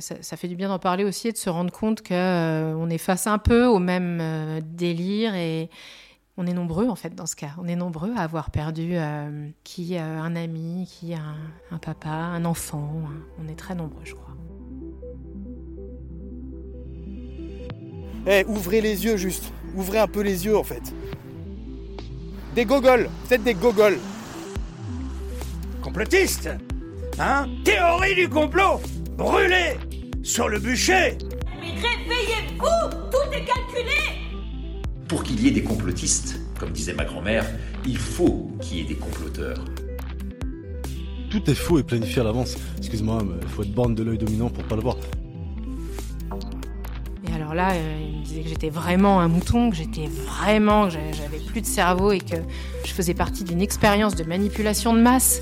ça, fait du bien d'en parler aussi et de se rendre compte qu'on on est face un peu au même délire et on est nombreux en fait dans ce cas. On est nombreux à avoir perdu qui un ami, qui un, un papa, un enfant. On est très nombreux, je crois. Eh, ouvrez les yeux juste. Ouvrez un peu les yeux en fait. Des gogoles. Vous êtes des gogoles. Complotiste Hein? Théorie du complot Brûlé Sur le bûcher Mais réveillez-vous Tout est calculé Pour qu'il y ait des complotistes, comme disait ma grand-mère, il faut qu'il y ait des comploteurs. Tout est faux et planifié à l'avance. Excuse-moi, mais il faut être borne de l'œil dominant pour pas le voir. Et alors là, euh, il me disait que j'étais vraiment un mouton, que j'étais vraiment, que j'avais plus de cerveau et que je faisais partie d'une expérience de manipulation de masse.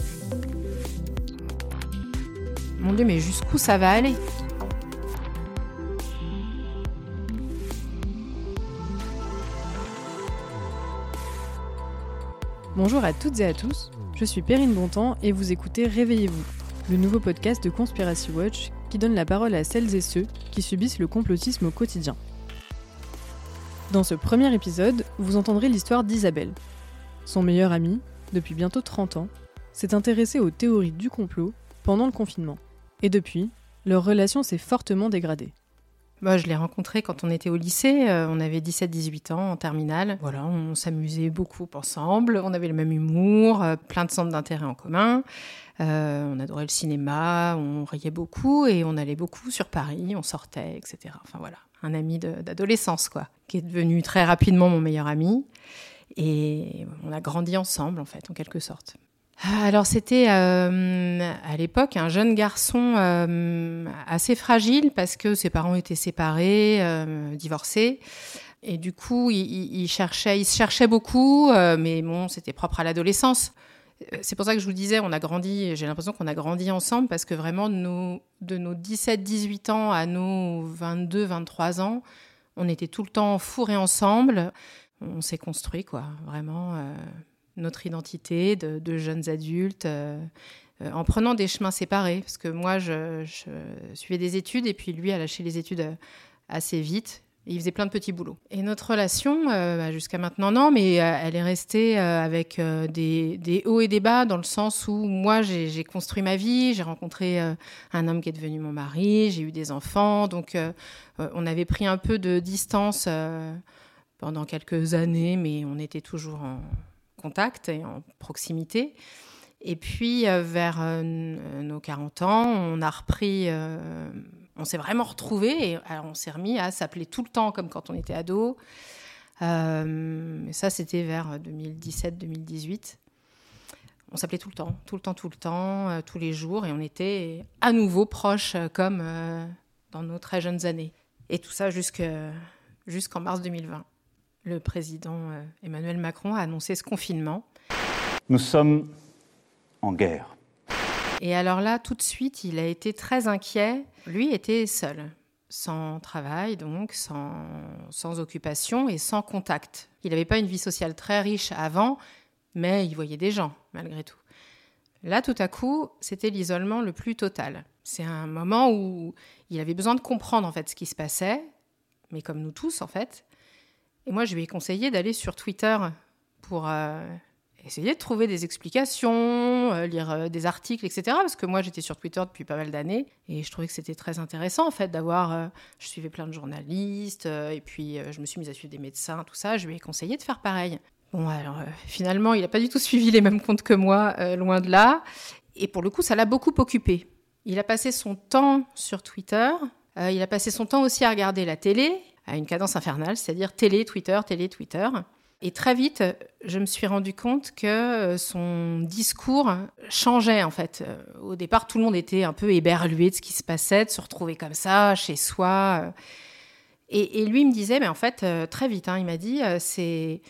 Mon Dieu, mais jusqu'où ça va aller? Bonjour à toutes et à tous, je suis Perrine Bontemps et vous écoutez Réveillez-vous, le nouveau podcast de Conspiracy Watch qui donne la parole à celles et ceux qui subissent le complotisme au quotidien. Dans ce premier épisode, vous entendrez l'histoire d'Isabelle. Son meilleur ami, depuis bientôt 30 ans, s'est intéressé aux théories du complot pendant le confinement. Et depuis, leur relation s'est fortement dégradée. Bah, je l'ai rencontré quand on était au lycée, euh, on avait 17-18 ans en terminale. Voilà, on s'amusait beaucoup ensemble, on avait le même humour, euh, plein de centres d'intérêt en commun. Euh, on adorait le cinéma, on riait beaucoup et on allait beaucoup sur Paris, on sortait, etc. Enfin voilà, un ami d'adolescence, quoi, qui est devenu très rapidement mon meilleur ami. Et on a grandi ensemble, en fait, en quelque sorte. Alors c'était euh, à l'époque un jeune garçon euh, assez fragile parce que ses parents étaient séparés, divorcés. Et du coup, il, cherchait, il se cherchait beaucoup, mais bon, c'était propre à l'adolescence. Euh, c'est pour ça que je vous disais, on a grandi, j'ai l'impression qu'on a grandi ensemble parce que vraiment, de nos, de nos 17-18 ans à nos 22-23 ans, on était tout le temps fourrés ensemble. On s'est construit, quoi, vraiment, euh, notre identité de, jeunes adultes, euh, en prenant des chemins séparés. Parce que moi, je, suivais des études et puis lui a lâché les études assez vite il faisait plein de petits boulots. Et notre relation, euh, bah, jusqu'à maintenant, non, mais euh, elle est restée euh, avec des, hauts et des bas, dans le sens où moi, j'ai construit ma vie, j'ai rencontré un homme qui est devenu mon mari, j'ai eu des enfants, donc on avait pris un peu de distance pendant quelques années, mais on était toujours en contact et en proximité. Et puis, vers nos 40 ans, on a repris on s'est vraiment retrouvés et on s'est remis à s'appeler tout le temps comme quand on était ado. Euh, ça, c'était vers 2017-2018. On s'appelait tout le temps, tout le temps, tout le temps, euh, tous les jours, et on était à nouveau proches euh, comme dans nos très jeunes années. Et tout ça jusqu'en mars 2020. Le président Emmanuel Macron a annoncé ce confinement. Nous sommes en guerre. Et alors là, tout de suite, il a été très inquiet. Lui était seul, sans travail, donc sans, sans occupation et sans contact. Il n'avait pas une vie sociale très riche avant, mais il voyait des gens, malgré tout. Là, tout à coup, c'était l'isolement le plus total. C'est un moment où il avait besoin de comprendre en fait ce qui se passait, mais comme nous tous en fait. Et moi, je lui ai conseillé d'aller sur Twitter pour euh, essayer de trouver des explications, euh, lire euh, des articles, etc. Parce que moi, j'étais sur Twitter depuis pas mal d'années et je trouvais que c'était très intéressant, en fait, d'avoir. Je suivais plein de journalistes et puis je me suis mise à suivre des médecins, tout ça. Je lui ai conseillé de faire pareil. Bon, alors finalement, il n'a pas du tout suivi les mêmes comptes que moi, loin de là. Et pour le coup, ça l'a beaucoup occupé. Il a passé son temps sur Twitter. il a passé son temps aussi à regarder la télé à une cadence infernale, c'est-à-dire télé, Twitter, télé, Twitter. Et très vite, je me suis rendu compte que euh, son discours changeait en fait. Euh, au départ, tout le monde était un peu éberlué de ce qui se passait, de se retrouver comme ça chez soi. Euh. Et, lui me disait, mais en fait, très vite, hein, il m'a dit, c'est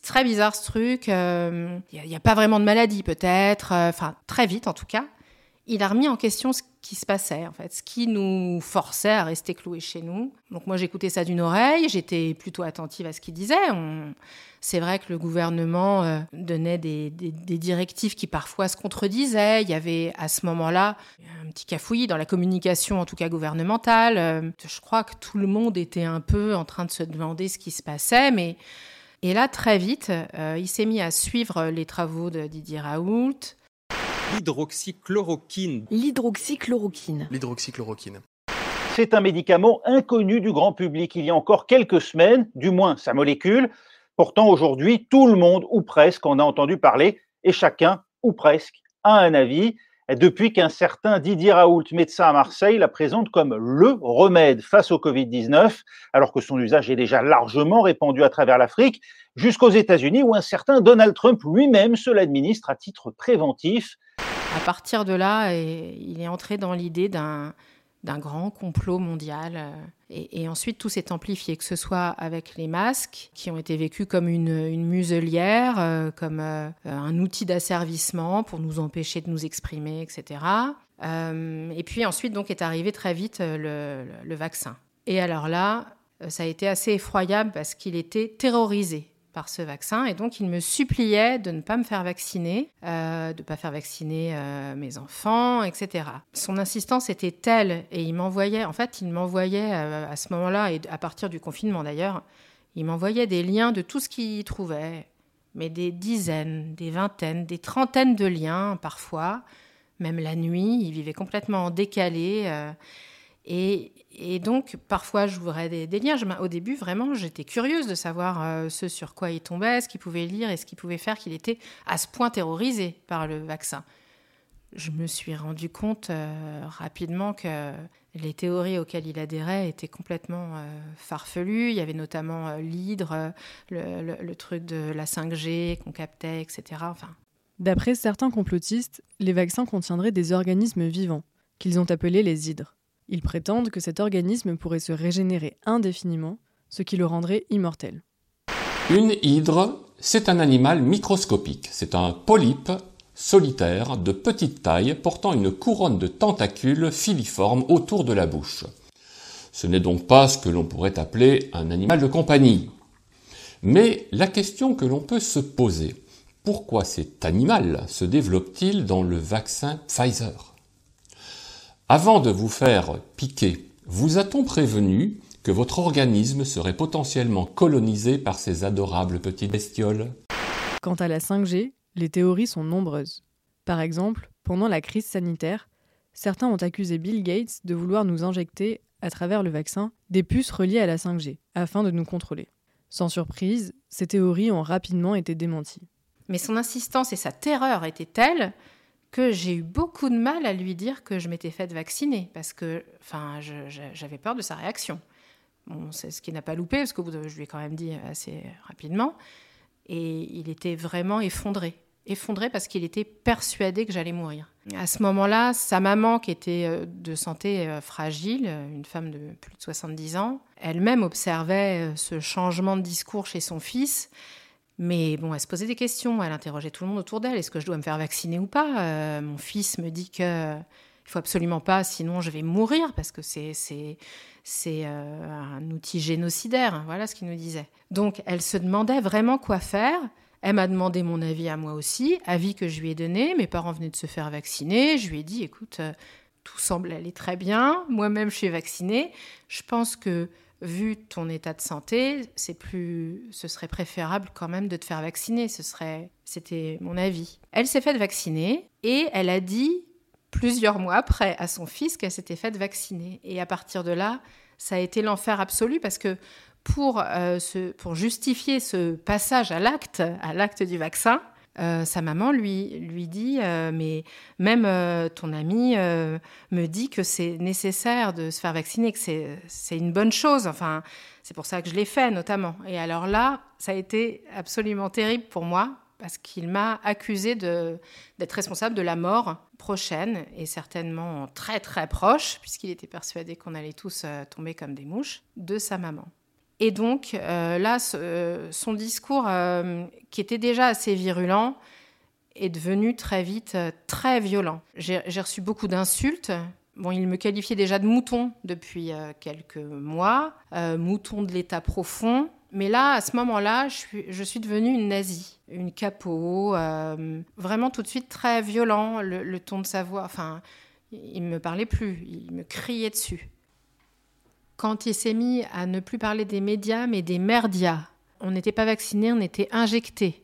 très bizarre ce truc. Il n'y a, pas vraiment de maladie peut-être. Enfin, très vite en tout cas. Il a remis en question ce qui se passait, en fait, ce qui nous forçait à rester cloués chez nous. Donc moi, j'écoutais ça d'une oreille, j'étais plutôt attentive à ce qu'il disait. C'est vrai que le gouvernement euh, donnait des, directives qui parfois se contredisaient. Il y avait à ce moment-là un petit cafouillis dans la communication, en tout cas gouvernementale. Euh, je crois que tout le monde était un peu en train de se demander ce qui se passait, mais... Et là, très vite, euh, il s'est mis à suivre les travaux de Didier Raoult, l'hydroxychloroquine. L'hydroxychloroquine. L'hydroxychloroquine. C'est un médicament inconnu du grand public il y a encore quelques semaines, du moins sa molécule. Pourtant, aujourd'hui, tout le monde, ou presque, en a entendu parler, et chacun, ou presque, a un avis depuis qu'un certain Didier Raoult, médecin à Marseille, la présente comme le remède face au Covid-19, alors que son usage est déjà largement répandu à travers l'Afrique, jusqu'aux États-Unis, où un certain Donald Trump lui-même se l'administre à titre préventif. À partir de là, il est entré dans l'idée d'un grand complot mondial. Euh, et, ensuite, tout s'est amplifié, que ce soit avec les masques, qui ont été vécus comme une, muselière, euh, comme euh, un outil d'asservissement pour nous empêcher de nous exprimer, etc. et puis ensuite, donc, est arrivé très vite le vaccin. Et alors là, ça a été assez effroyable parce qu'il était terrorisé par ce vaccin. Et donc, il me suppliait de ne pas me faire vacciner, euh, de ne pas faire vacciner euh, mes enfants, etc. Son insistance était telle, et il m'envoyait, en fait, il m'envoyait euh, à ce moment-là, et à partir du confinement d'ailleurs, il m'envoyait des liens de tout ce qu'il trouvait, mais des dizaines, des vingtaines, des trentaines de liens parfois, même la nuit, il vivait complètement décalé. et et donc, parfois, j'ouvrais des, des liens. au début, vraiment, j'étais curieuse de savoir euh, ce sur quoi il tombait, ce qu'il pouvait lire et ce qu'il pouvait faire, qu'il était à ce point terrorisé par le vaccin. Je me suis rendu compte euh, rapidement que les théories auxquelles il adhérait étaient complètement euh, farfelues. Il y avait notamment l'hydre, le, truc de la 5G qu'on captait, etc. Enfin. D'après certains complotistes, les vaccins contiendraient des organismes vivants, qu'ils ont appelés les hydres. Ils prétendent que cet organisme pourrait se régénérer indéfiniment, ce qui le rendrait immortel. Une hydre, c'est un animal microscopique. C'est un polype solitaire de petite taille portant une couronne de tentacules filiformes autour de la bouche. Ce n'est donc pas ce que l'on pourrait appeler un animal de compagnie. Mais la question que l'on peut se poser, pourquoi cet animal se développe-t-il dans le vaccin Pfizer? Avant de vous faire piquer, vous a-t-on prévenu que votre organisme serait potentiellement colonisé par ces adorables petites bestioles? Quant à la 5G, les théories sont nombreuses. Par exemple, pendant la crise sanitaire, certains ont accusé Bill Gates de vouloir nous injecter, à travers le vaccin, des puces reliées à la 5G, afin de nous contrôler. Sans surprise, ces théories ont rapidement été démenties. Mais son insistance et sa terreur étaient telles que j'ai eu beaucoup de mal à lui dire que je m'étais faite vacciner parce que enfin, j'avais peur de sa réaction. Bon, c'est ce qui n'a pas loupé parce que je lui ai quand même dit assez rapidement. Et il était vraiment effondré. Effondré parce qu'il était persuadé que j'allais mourir. À ce moment-là, sa maman, qui était euh, de santé euh, fragile, une femme de plus de 70 ans, elle-même observait euh, ce changement de discours chez son fils. Mais bon, elle se posait des questions, elle interrogeait tout le monde autour d'elle. Est-ce que je dois me faire vacciner ou pas? Euh, Mon fils me dit que il faut absolument pas, sinon je vais mourir parce que c'est c'est c'est euh, un outil génocidaire. Voilà ce qu'il nous disait. Donc elle se demandait vraiment quoi faire. Elle m'a demandé mon avis à moi aussi, avis que je lui ai donné. Mes parents venaient de se faire vacciner. Je lui ai dit, écoute, euh, tout semble aller très bien. Moi-même, je suis vaccinée. Je pense que vu ton état de santé, c'est plus, ce serait préférable quand même de te faire vacciner. Ce serait, c'était mon avis. Elle s'est faite vacciner et elle a dit plusieurs mois après à son fils qu'elle s'était faite vacciner. Et à partir de là, ça a été l'enfer absolu parce que pour, euh, pour justifier ce passage à l'acte, à l'acte du vaccin, euh, sa maman lui, lui dit euh, Mais même euh, ton ami me dit que c'est nécessaire de se faire vacciner, que c'est une bonne chose. Enfin, c'est pour ça que je l'ai fait, notamment. Et alors là, ça a été absolument terrible pour moi, parce qu'il m'a accusé d'être responsable de la mort prochaine, et certainement très très proche, puisqu'il était persuadé qu'on allait tous tomber comme des mouches, de sa maman. Et donc euh, là, euh, son discours, euh, qui était déjà assez virulent, est devenu très vite très violent. J'ai reçu beaucoup d'insultes, Bon, il me qualifiait déjà de mouton depuis quelques mois, mouton de l'état profond. Mais là, à ce moment-là, je suis, devenue une nazie, une capot, euh, vraiment tout de suite très violent, le, le ton de sa voix. Enfin, il ne me parlait plus, il me criait dessus. Quand il s'est mis à ne plus parler des médias, mais des merdias, on n'était pas vacciné, on était injecté.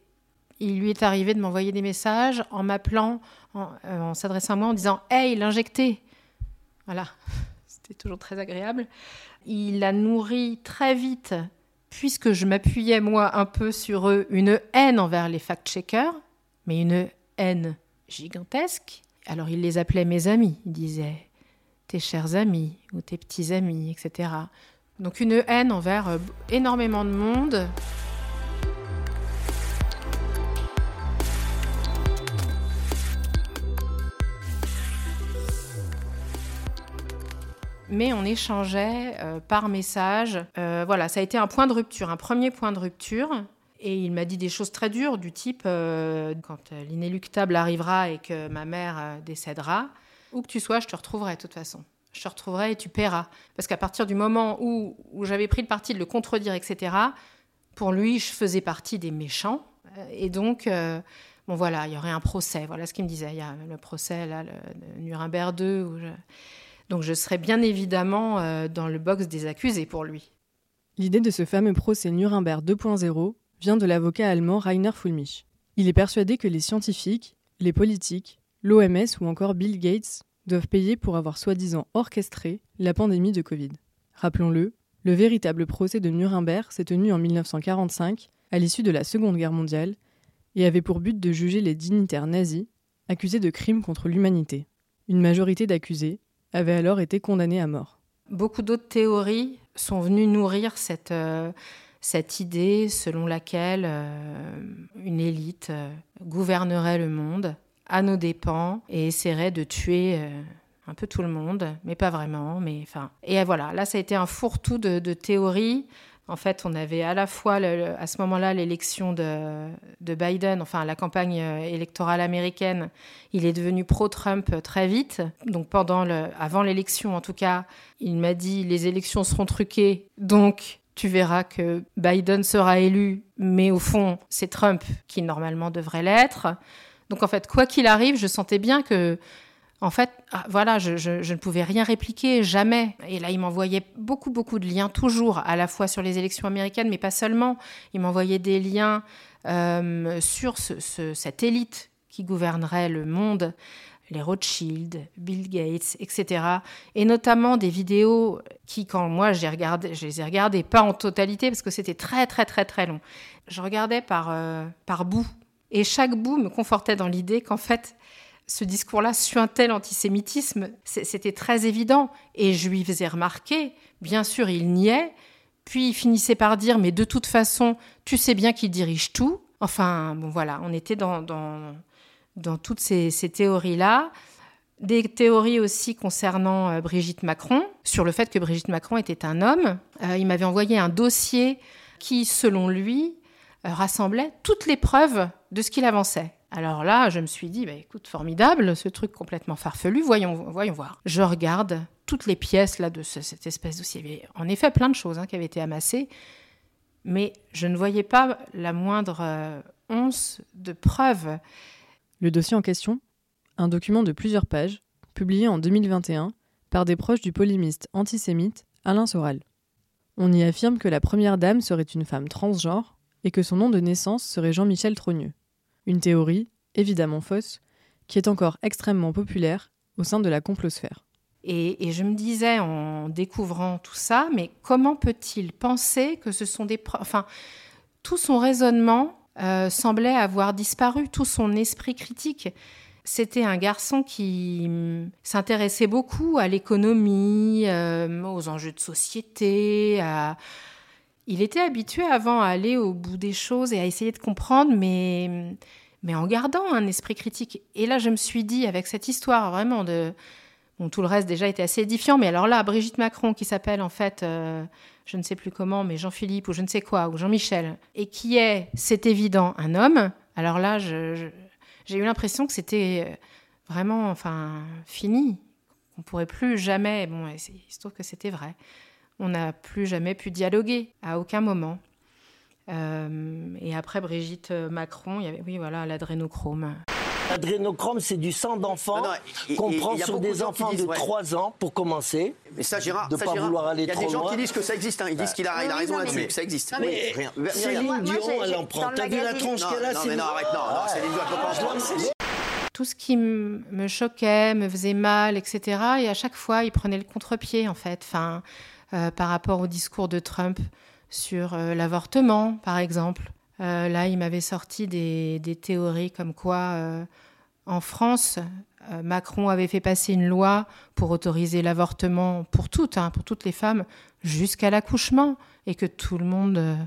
Il lui est arrivé de m'envoyer des messages en m'appelant, en, euh, en s'adressant à moi, en disant Hey, l'injecté Voilà, c'était toujours très agréable. Il a nourri très vite, puisque je m'appuyais moi un peu sur eux, une haine envers les fact-checkers, mais une haine gigantesque. Alors il les appelait mes amis, il disait tes chers amis ou tes petits amis, etc. Donc une haine envers euh, énormément de monde. mais on échangeait euh, par message. Euh, voilà, ça a été un point de rupture, un premier point de rupture. Et il m'a dit des choses très dures, du type quand l'inéluctable arrivera et que ma mère décédera, où que tu sois, je te retrouverai de toute façon. Je te retrouverai et tu paieras. Parce qu'à partir du moment où, j'avais pris le parti de le contredire, etc., pour lui, je faisais partie des méchants. Euh, Et donc, euh, bon voilà, il y aurait un procès. Voilà ce qu'il me disait. Il y a le procès, là, le, Nuremberg 2. Où je... Donc je serais bien évidemment euh, dans le box des accusés pour lui. L'idée de ce fameux procès Nuremberg 2.0 vient de l'avocat allemand Rainer Fulmich. Il est persuadé que les scientifiques, les politiques, l'OMS ou encore Bill Gates doivent payer pour avoir soi-disant orchestré la pandémie de Covid. Rappelons-le, le véritable procès de Nuremberg s'est tenu en 1945, à l'issue de la Seconde Guerre mondiale, et avait pour but de juger les dignitaires nazis accusés de crimes contre l'humanité. Une majorité d'accusés avait alors été condamnés à mort. Beaucoup d'autres théories sont venues nourrir cette, euh, idée selon laquelle euh, une élite euh, gouvernerait le monde à nos dépens et essaierait de tuer euh, un peu tout le monde, mais pas vraiment. Mais enfin, et voilà, là ça a été un fourre-tout de, théories. En fait, on avait à la fois à ce moment-là l'élection de, de Biden, enfin la campagne euh, électorale américaine. Il est devenu pro-Trump euh, très vite. Donc pendant le, avant l'élection, en tout cas, il m'a dit les élections seront truquées, donc tu verras que Biden sera élu, mais au fond, c'est Trump qui normalement devrait l'être. Donc en fait, quoi qu'il arrive, je sentais bien que, en fait, ah, voilà, je, je- je ne pouvais rien répliquer, jamais. Et là, il m'envoyait beaucoup, beaucoup de liens, toujours, à la fois sur les élections américaines, mais pas seulement. Il m'envoyait des liens euh, sur ce- ce- cette élite qui gouvernerait le monde, les Rothschild, Bill Gates, etc. Et notamment des vidéos qui, quand moi j'ai regardé, je les ai regardées, pas en totalité parce que c'était très très très très long. Je regardais par, euh, par bout. Et chaque bout me confortait dans l'idée qu'en fait, ce discours-là suintait l'antisémitisme. C'est- C'était très évident. Et je lui faisais remarquer, bien sûr, il niait. Puis il finissait par dire, mais de toute façon, tu sais bien qu'il dirige tout. Enfin, bon voilà, on était dans, dans, toutes ces, ces théories-là. Des théories aussi concernant euh, Brigitte Macron, sur le fait que Brigitte Macron était un homme. Euh, il m'avait envoyé un dossier qui, selon lui, euh, rassemblait toutes les preuves de ce qu'il avançait. Alors là, je me suis dit, bah, écoute, formidable, ce truc complètement farfelu, voyons, voyons voir. Je regarde toutes les pièces là de ce- cette espèce de dossier. Il y avait en effet plein de choses hein, qui avaient été amassées, mais je ne voyais pas la moindre euh, once de preuve. Le dossier en question, un document de plusieurs pages, publié en 2021 par des proches du polémiste antisémite Alain Soral. On y affirme que la première dame serait une femme transgenre et que son nom de naissance serait Jean-Michel Trogneux. Une théorie, évidemment fausse, qui est encore extrêmement populaire au sein de la complosphère. Et, et je me disais en découvrant tout ça, mais comment peut-il penser que ce sont des Enfin, tout son raisonnement euh, semblait avoir disparu, tout son esprit critique? C'était un garçon qui hum, s'intéressait beaucoup à l'économie, euh, aux enjeux de société. à- Il était habitué avant à aller au bout des choses et à essayer de comprendre, mais, mais en gardant un esprit critique. Et là, je me suis dit, avec cette histoire vraiment de... Bon, tout le reste déjà était assez édifiant, mais alors là, Brigitte Macron, qui s'appelle en fait, euh, je ne sais plus comment, mais Jean-Philippe ou je ne sais quoi, ou Jean-Michel, et qui est, c'est évident, un homme, alors là, j'ai eu l'impression que c'était euh, vraiment, enfin, fini, on pourrait plus jamais. Bon, il se trouve que c'était vrai. On n'a plus jamais pu dialoguer à aucun moment. Euh, et après Brigitte Macron, il y avait, oui, voilà, l'adrénochrome. L'adrénochrome, c'est du sang d'enfant qu'on prend sur des enfants de 3 ans pour commencer. Mais ça, Gérard, de ne pas vouloir aller trop loin. Il y a des gens qui disent que ça existe. Hein. Ils disent qu'il a, il a raison là-dessus, que ça existe. Mais rien. Céline Dion, elle en prend. T'as vu la tronche qu'elle a Non, mais non, arrête, non, non, Céline Dion, elle peut pas en prendre. Tout ce qui me choquait, me faisait mal, etc. Et à chaque fois, il prenait le contre-pied, en fait. Enfin, euh, par rapport au discours de Trump sur euh, l'avortement, par exemple. Euh, là, il m'avait sorti des, théories comme quoi, en France, Macron avait fait passer une loi pour autoriser l'avortement pour toutes, hein, pour toutes les femmes, jusqu'à l'accouchement, et que tout le monde,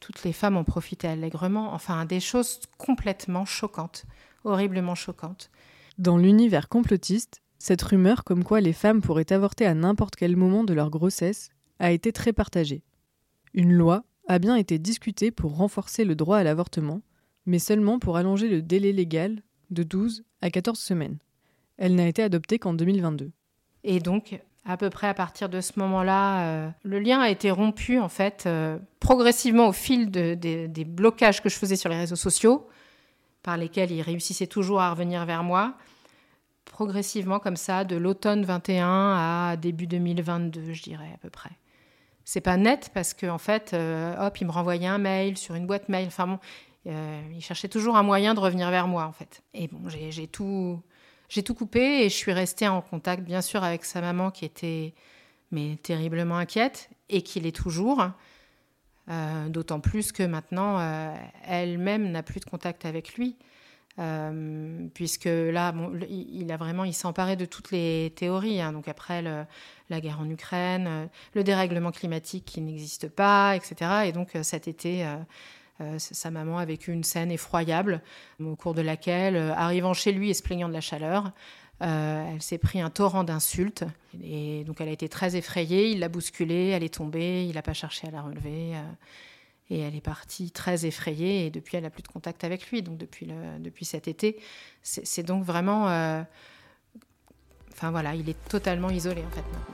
toutes les femmes en profitaient allègrement. Enfin, des choses complètement choquantes, horriblement choquantes. Dans l'univers complotiste, cette rumeur comme quoi les femmes pourraient avorter à n'importe quel moment de leur grossesse a été très partagée. Une loi a bien été discutée pour renforcer le droit à l'avortement, mais seulement pour allonger le délai légal de 12 à 14 semaines. Elle n'a été adoptée qu'en 2022. Et donc, à peu près à partir de ce moment-là, euh, le lien a été rompu, en fait, euh, progressivement au fil de, des blocages que je faisais sur les réseaux sociaux, par lesquels il réussissait toujours à revenir vers moi. Progressivement, comme ça, de l'automne 21 à début 2022, je dirais, à peu près c'est pas net parce qu'en en fait, euh, hop, il me renvoyait un mail sur une boîte mail. Enfin bon, euh, il cherchait toujours un moyen de revenir vers moi en fait. Et bon, j'ai tout, j'ai tout coupé et je suis restée en contact bien sûr avec sa maman qui était mais terriblement inquiète et qui l'est toujours. Euh, d'autant plus que maintenant, elle-même n'a plus de contact avec lui. Euh, puisque là, il a vraiment, il s'est emparé de toutes les théories. Hein. donc après la guerre en Ukraine, euh, le dérèglement climatique qui n'existe pas, etc. Et donc euh, cet été, sa maman a vécu une scène effroyable au cours de laquelle, arrivant chez lui et se plaignant de la chaleur, elle s'est pris un torrent d'insultes. Et donc elle a été très effrayée. Il l'a bousculée, elle est tombée. Il n'a pas cherché à la relever. Et elle est partie très effrayée et depuis, elle n'a plus de contact avec lui. Donc depuis, le, depuis cet été, c'est donc vraiment... Euh, enfin voilà, il est totalement isolé en fait maintenant.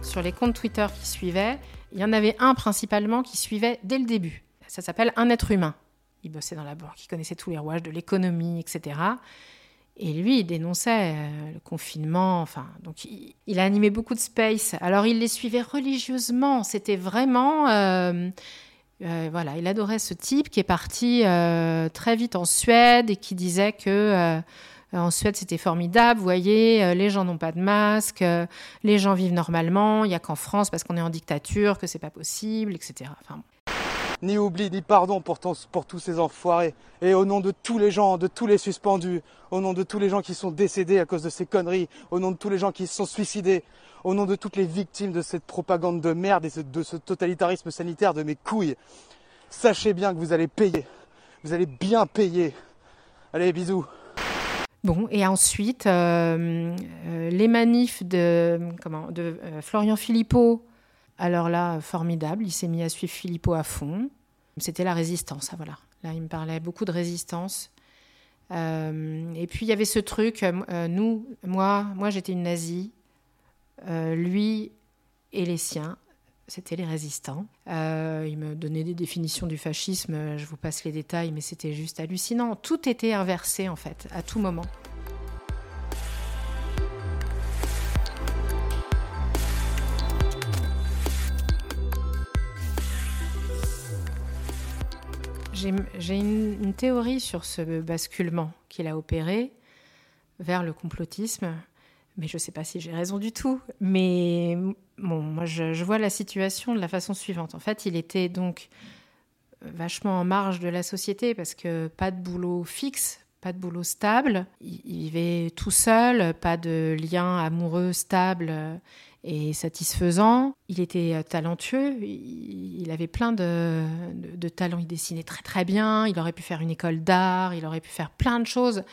Sur les comptes Twitter qui suivaient, il y en avait un principalement qui suivait dès le début. Ça s'appelle Un être humain. Il bossait dans la banque, il connaissait tous les rouages de l'économie, etc. Et lui, il dénonçait euh, le confinement. Enfin, donc il, a animé beaucoup de space. Alors il les suivait religieusement. C'était vraiment, euh, euh, voilà, il adorait ce type qui est parti très vite en Suède et qui disait que en Suède c'était formidable. Vous voyez, les gens n'ont pas de masque, les gens vivent normalement. Il y a qu'en France parce qu'on est en dictature que c'est pas possible, etc. Enfin, ni oubli, ni pardon pour, tous ces enfoirés. Et au nom de tous les gens, de tous les suspendus, au nom de tous les gens qui sont décédés à cause de ces conneries, au nom de tous les gens qui se sont suicidés, au nom de toutes les victimes de cette propagande de merde et de ce totalitarisme sanitaire de mes couilles, sachez bien que vous allez payer. Vous allez bien payer. Allez, bisous. Bon, et ensuite, euh, euh, les manifs de, comment, de euh, Florian Philippot, alors là, formidable, il s'est mis à suivre Philippot à fond. C'était la résistance, ah, voilà. Là, il me parlait beaucoup de résistance. Euh, et puis il y avait ce truc, euh, nous, moi, moi j'étais une nazie, euh, lui et les siens, c'était les résistants. il me donnait des définitions du fascisme, je vous passe les détails, mais c'était juste hallucinant. Tout était inversé en fait, à tout moment. J'ai une, théorie sur ce basculement qu'il a opéré vers le complotisme, mais je ne sais pas si j'ai raison du tout. Mais bon, moi, je, vois la situation de la façon suivante. En fait, il était donc vachement en marge de la société parce que pas de boulot fixe, pas de boulot stable. Il, vivait tout seul, pas de lien amoureux stable et satisfaisant. Il était euh, talentueux, il avait plein de, de, talents, il dessinait très très bien, il aurait pu faire une école d'art, il aurait pu faire plein de choses.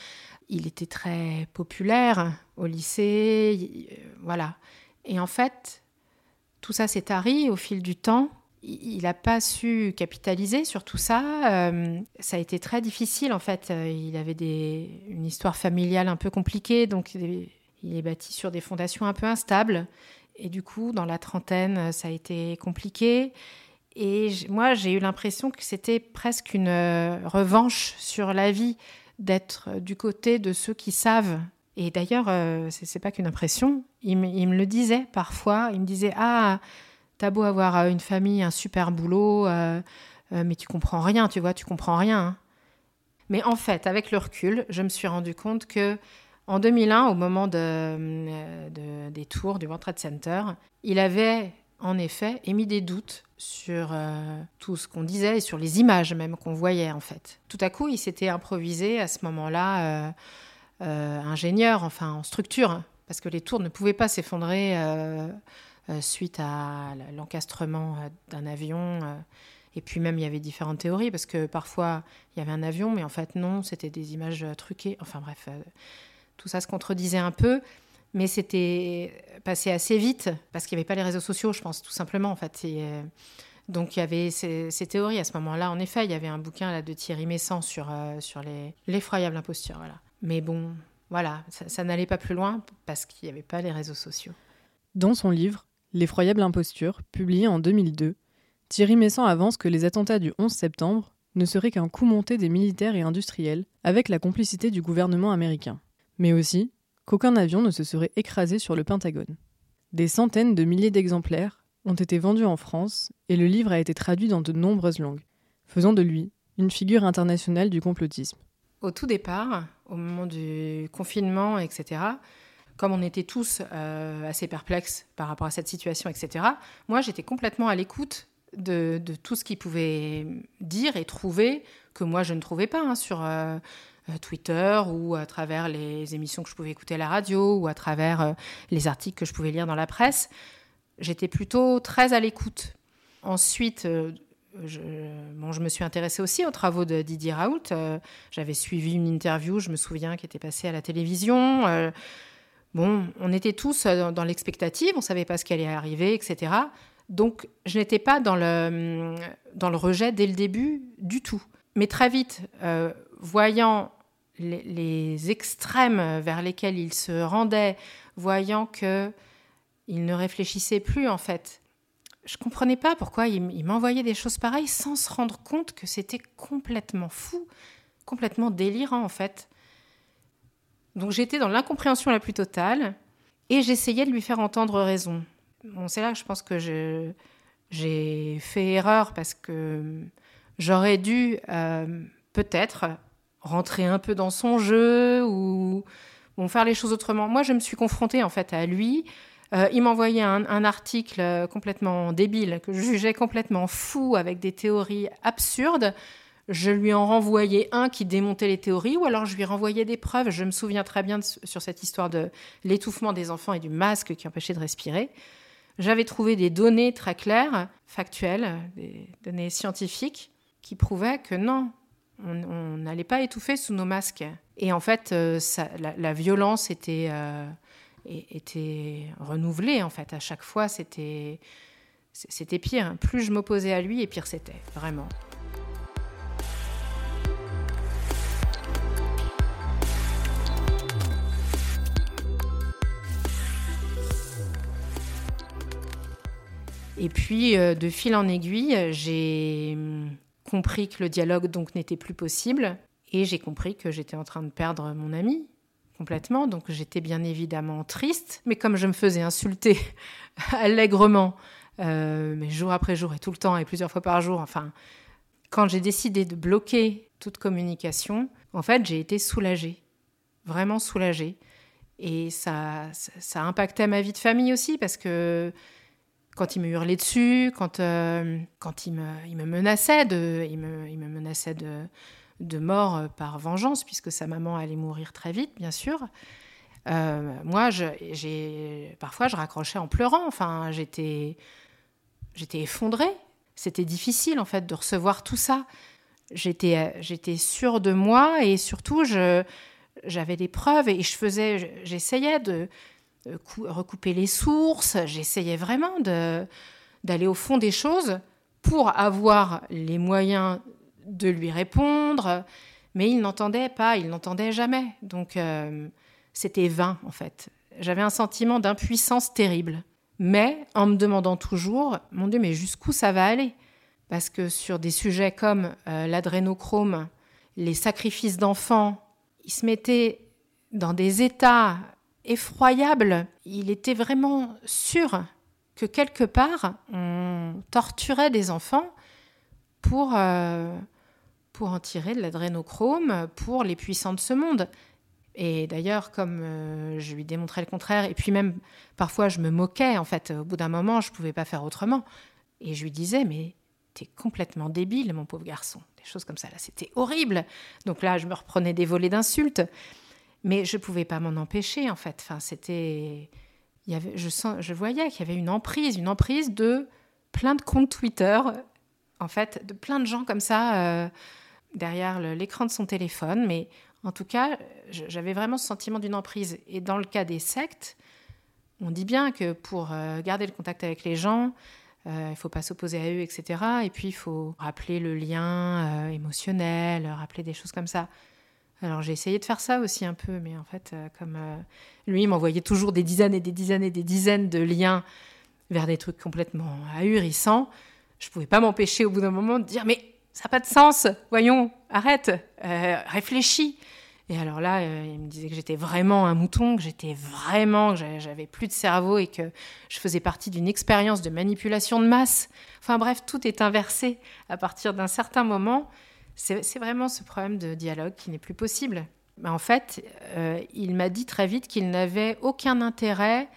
Il était très populaire au lycée, euh, voilà. Et en fait, tout ça s'est tari au fil du temps. il n'a pas su capitaliser sur tout ça. Euh, ça a été très difficile en fait. Il avait des, une histoire familiale un peu compliquée, donc il est bâti sur des fondations un peu instables. Et du coup, dans la trentaine, ça a été compliqué. Et moi, j'ai eu l'impression que c'était presque une euh, revanche sur la vie d'être du côté de ceux qui savent. Et d'ailleurs, euh, ce c'est pas qu'une impression. Il, me le disait parfois. Il me disait Ah, t'as beau avoir euh, une famille, un super boulot, mais tu comprends rien, tu vois, tu comprends rien. Hein. Mais en fait, avec le recul, je me suis rendu compte que en 2001, au moment de, des tours du World Trade Center, il avait en effet émis des doutes sur euh, tout ce qu'on disait et sur les images même qu'on voyait en fait. Tout à coup, il s'était improvisé à ce moment-là euh, euh, ingénieur, enfin en structure, parce que les tours ne pouvaient pas s'effondrer suite à l'encastrement d'un avion. et puis même, il y avait différentes théories, parce que parfois, il y avait un avion, mais en fait, non, c'était des images truquées. Enfin bref, tout ça se contredisait un peu. Mais c'était passé assez vite parce qu'il n'y avait pas les réseaux sociaux, je pense, tout simplement. En fait. Euh, donc il y avait ces, théories à ce moment-là. En effet, il y avait un bouquin là, de Thierry Messant sur, euh, l'effroyable imposture. Voilà. Mais bon, voilà, ça, n'allait pas plus loin parce qu'il n'y avait pas les réseaux sociaux. Dans son livre, L'effroyable imposture, publié en 2002, Thierry Messant avance que les attentats du 11 septembre ne seraient qu'un coup monté des militaires et industriels avec la complicité du gouvernement américain. Mais aussi qu'aucun avion ne se serait écrasé sur le Pentagone. Des centaines de milliers d'exemplaires ont été vendus en France et le livre a été traduit dans de nombreuses langues, faisant de lui une figure internationale du complotisme. Au tout départ, au moment du confinement, etc., comme on était tous euh, assez perplexes par rapport à cette situation, etc., moi j'étais complètement à l'écoute de, tout ce qu'il pouvait dire et trouver que moi je ne trouvais pas hein, sur, euh, Twitter ou à travers les émissions que je pouvais écouter à la radio ou à travers euh, les articles que je pouvais lire dans la presse. J'étais plutôt très à l'écoute. Ensuite, euh, je, bon, je, me suis intéressée aussi aux travaux de Didier Raoult. J'avais suivi une interview, je me souviens, qui était passée à la télévision. bon, on était tous dans, l'expectative, on ne savait pas ce qui allait arriver, etc. Donc, je n'étais pas dans le, dans le rejet dès le début du tout. Mais très vite, voyant les, extrêmes vers lesquels il se rendait, voyant que il ne réfléchissait plus en fait. Je comprenais pas pourquoi il, m'envoyait des choses pareilles sans se rendre compte que c'était complètement fou, complètement délirant en fait. Donc j'étais dans l'incompréhension la plus totale et j'essayais de lui faire entendre raison. Bon, c'est là que je pense que j'ai fait erreur parce que j'aurais dû euh, peut-être rentrer un peu dans son jeu ou faire les choses autrement. Moi, je me suis confrontée en fait à lui. Euh, il m'envoyait un, un, article euh, complètement débile que je jugeais complètement fou avec des théories absurdes. Je lui en renvoyais un qui démontait les théories ou alors je lui renvoyais des preuves. Je me souviens très bien sur cette histoire de l'étouffement des enfants et du masque qui empêchait de respirer. J'avais trouvé des données très claires, factuelles, des données scientifiques qui prouvaient que non, on n'allait pas étouffer sous nos masques. Et en fait, euh, la, violence était, euh, était renouvelée, en fait. À chaque fois, c'était, c'était pire. Plus je m'opposais à lui, et pire c'était, vraiment. Et puis, euh, de fil en aiguille, j'ai compris que le dialogue donc n'était plus possible et j'ai compris que j'étais en train de perdre mon ami complètement. Donc j'étais bien évidemment triste, mais comme je me faisais insulter allègrement, euh, mais jour après jour et tout le temps et plusieurs fois par jour, enfin, quand j'ai décidé de bloquer toute communication, en fait, j'ai été soulagée, vraiment soulagée. Et ça, ça, ça impactait ma vie de famille aussi parce que quand il me hurlait dessus, quand, euh, quand il, me, il me menaçait de, il me, il me menaçait de, de mort euh, par vengeance, puisque sa maman allait mourir très vite, bien sûr. Euh, moi, j'ai, parfois, je raccrochais en pleurant. Enfin, j'étais, j'étais effondrée. C'était difficile, en fait, de recevoir tout ça. J'étais, sûre de moi et surtout, j'avais des preuves et je faisais, j'essayais de, recouper les sources. J'essayais vraiment d'aller au fond des choses pour avoir les moyens de lui répondre, mais il n'entendait pas, il n'entendait jamais. Donc euh, c'était vain en fait. J'avais un sentiment d'impuissance terrible. Mais en me demandant toujours, mon Dieu, mais jusqu'où ça va aller? Parce que sur des sujets comme euh, l'adrénochrome, les sacrifices d'enfants, il se mettait dans des états effroyables. Il était vraiment sûr que quelque part, on torturait des enfants pour, euh, pour en tirer de l'adrénochrome pour les puissants de ce monde. Et d'ailleurs, comme euh, je lui démontrais le contraire, et puis même parfois je me moquais, en fait, au bout d'un moment, je ne pouvais pas faire autrement. Et je lui disais, mais t'es complètement débile, mon pauvre garçon. Des choses comme ça, là, c'était horrible. Donc là, je me reprenais des volets d'insultes. Mais je ne pouvais pas m'en empêcher, en fait. Enfin, c'était. Il y avait, je, sens, je voyais qu'il y avait une emprise, une emprise de plein de comptes Twitter, en fait, de plein de gens comme ça euh, derrière l'écran de son téléphone. Mais en tout cas, j'avais vraiment ce sentiment d'une emprise. Et dans le cas des sectes, on dit bien que pour euh, garder le contact avec les gens, euh, il ne faut pas s'opposer à eux, etc. Et puis, il faut rappeler le lien émotionnel, rappeler des choses comme ça. Alors j'ai essayé de faire ça aussi un peu, mais en fait, euh, comme euh, lui, m'envoyait toujours des dizaines et des dizaines et des dizaines de liens vers des trucs complètement ahurissants, je pouvais pas m'empêcher au bout d'un moment de dire mais ça n'a pas de sens, voyons, arrête, euh, réfléchis. Et alors là, il me disait que j'étais vraiment un mouton, que j'étais vraiment, que j'avais plus de cerveau et que je faisais partie d'une expérience de manipulation de masse. Enfin bref, tout est inversé à partir d'un certain moment c'est vraiment ce problème de dialogue qui n'est plus possible. En fait, euh, il m'a dit très vite qu'il n'avait aucun intérêt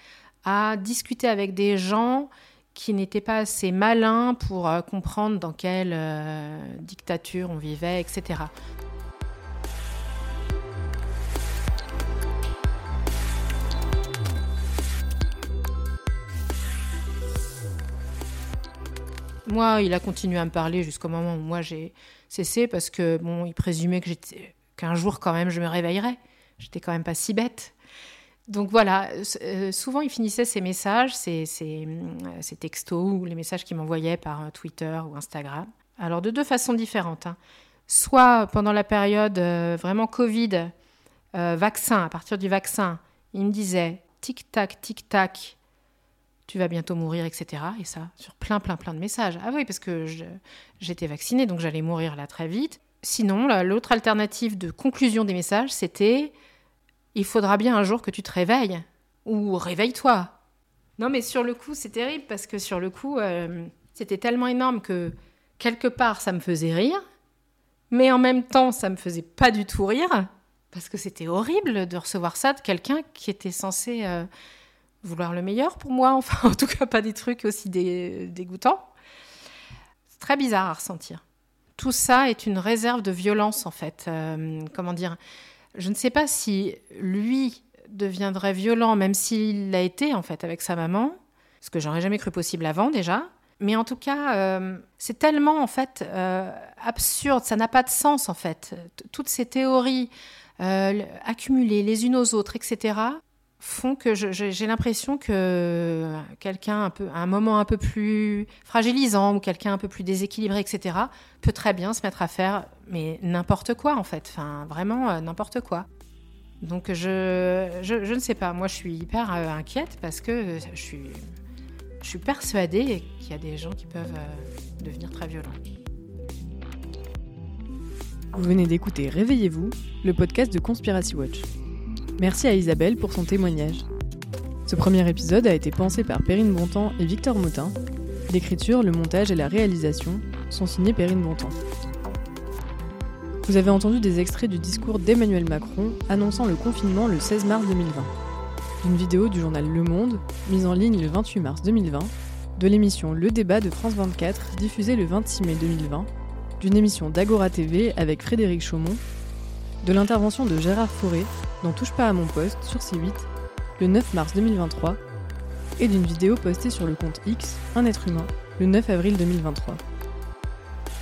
à discuter avec des gens qui n'étaient pas assez malins pour euh, comprendre dans quelle euh, dictature on vivait, etc. Moi, il a continué à me parler jusqu'au moment où moi j'ai cessé parce que bon, il présumait que j'étais qu'un jour quand même je me réveillerais. J'étais quand même pas si bête. Donc voilà, euh, souvent il finissait ses messages, ses, ses, textos ou les messages qu'il m'envoyait par euh, Twitter ou Instagram. Alors de deux façons différentes. Hein. Soit pendant la période euh, vraiment Covid, vaccin, à partir du vaccin, il me disait tic-tac, tic-tac, tu vas bientôt mourir, etc. Et ça, sur plein, plein, plein de messages. Ah oui, parce que j'étais vaccinée, donc j'allais mourir là très vite. Sinon, l'autre alternative de conclusion des messages, c'était il faudra bien un jour que tu te réveilles. Ou réveille-toi. Non, mais sur le coup, c'est terrible parce que sur le coup, euh, c'était tellement énorme que quelque part, ça me faisait rire. Mais en même temps, ça me faisait pas du tout rire. Parce que c'était horrible de recevoir ça de quelqu'un qui était censé. Euh, vouloir le meilleur pour moi, enfin en tout cas pas des trucs aussi dégoûtants. C'est très bizarre à ressentir. Tout ça est une réserve de violence en fait. Euh, comment dire? Je ne sais pas si lui deviendrait violent, même s'il l'a été en fait avec sa maman, ce que j'aurais jamais cru possible avant déjà. Mais en tout cas, euh, c'est tellement en fait euh, absurde, ça n'a pas de sens en fait. Toutes ces théories accumulées les unes aux autres, etc font que j'ai l'impression que quelqu'un un peu, à un moment un peu plus fragilisant ou quelqu'un un peu plus déséquilibré, etc., peut très bien se mettre à faire mais n'importe quoi en fait, enfin vraiment euh, n'importe quoi. Donc je, je, ne sais pas, moi je suis hyper euh, inquiète parce que je suis, je suis persuadée qu'il y a des gens qui peuvent euh, devenir très violents. Vous venez d'écouter Réveillez-vous, le podcast de Conspiracy Watch. Merci à Isabelle pour son témoignage. Ce premier épisode a été pensé par Perrine Bontemps et Victor Moutin. L'écriture, le montage et la réalisation sont signés Perrine Bontemps. Vous avez entendu des extraits du discours d'Emmanuel Macron annonçant le confinement le 16 mars 2020, d'une vidéo du journal Le Monde, mise en ligne le 28 mars 2020, de l'émission Le Débat de France 24, diffusée le 26 mai 2020, d'une émission d'Agora TV avec Frédéric Chaumont, de l'intervention de Gérard Fauré n'en Touche pas à mon poste sur C8 le 9 mars 2023 et d'une vidéo postée sur le compte X, Un être humain, le 9 avril 2023.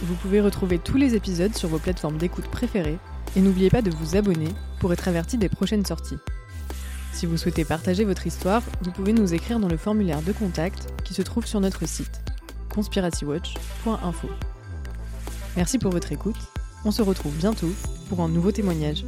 Vous pouvez retrouver tous les épisodes sur vos plateformes d'écoute préférées et n'oubliez pas de vous abonner pour être averti des prochaines sorties. Si vous souhaitez partager votre histoire, vous pouvez nous écrire dans le formulaire de contact qui se trouve sur notre site. conspiracywatch.info. Merci pour votre écoute. On se retrouve bientôt pour un nouveau témoignage.